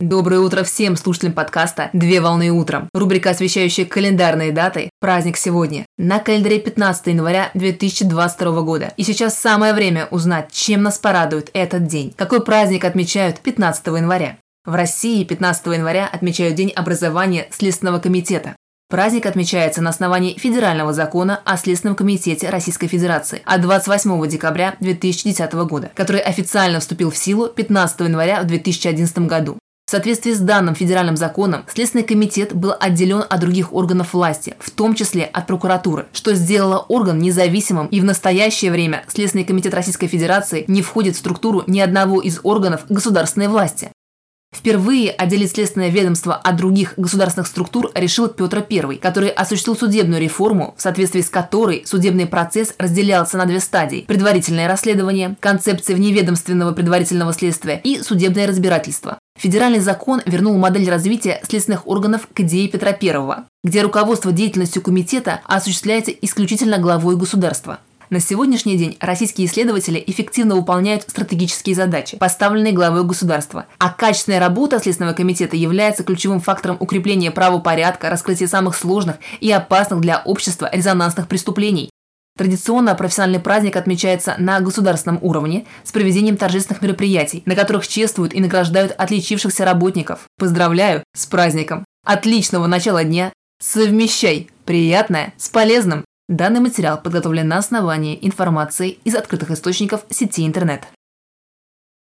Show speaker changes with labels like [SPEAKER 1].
[SPEAKER 1] Доброе утро всем слушателям подкаста «Две волны утром». Рубрика, освещающая календарные даты. Праздник сегодня. На календаре 15 января 2022 года. И сейчас самое время узнать, чем нас порадует этот день. Какой праздник отмечают 15 января? В России 15 января отмечают День образования Следственного комитета. Праздник отмечается на основании Федерального закона о Следственном комитете Российской Федерации от 28 декабря 2010 года, который официально вступил в силу 15 января в 2011 году. В соответствии с данным федеральным законом, Следственный комитет был отделен от других органов власти, в том числе от прокуратуры, что сделало орган независимым, и в настоящее время Следственный комитет Российской Федерации не входит в структуру ни одного из органов государственной власти. Впервые отделить следственное ведомство от других государственных структур решил Петр I, который осуществил судебную реформу, в соответствии с которой судебный процесс разделялся на две стадии – предварительное расследование, концепция вневедомственного предварительного следствия и судебное разбирательство. Федеральный закон вернул модель развития следственных органов к идее Петра I, где руководство деятельностью комитета осуществляется исключительно главой государства. На сегодняшний день российские исследователи эффективно выполняют стратегические задачи, поставленные главой государства. А качественная работа Следственного комитета является ключевым фактором укрепления правопорядка, раскрытия самых сложных и опасных для общества резонансных преступлений. Традиционно профессиональный праздник отмечается на государственном уровне с проведением торжественных мероприятий, на которых чествуют и награждают отличившихся работников. Поздравляю с праздником! Отличного начала дня! Совмещай приятное с полезным! Данный материал подготовлен на основании информации из открытых источников сети интернет.